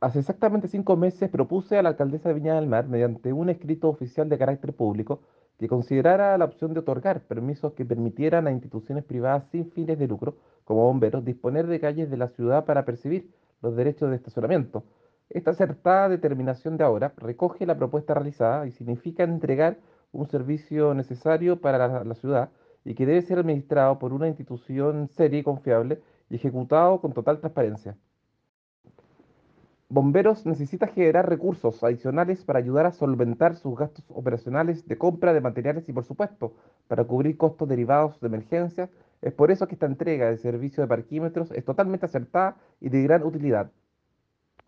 Hace exactamente cinco meses propuse a la alcaldesa de Viña del Mar, mediante un escrito oficial de carácter público, que considerara la opción de otorgar permisos que permitieran a instituciones privadas sin fines de lucro, como bomberos, disponer de calles de la ciudad para percibir los derechos de estacionamiento. Esta acertada determinación de ahora recoge la propuesta realizada y significa entregar un servicio necesario para la, la ciudad y que debe ser administrado por una institución seria y confiable y ejecutado con total transparencia. Bomberos necesita generar recursos adicionales para ayudar a solventar sus gastos operacionales de compra de materiales y, por supuesto, para cubrir costos derivados de emergencias. Es por eso que esta entrega de servicio de parquímetros es totalmente acertada y de gran utilidad.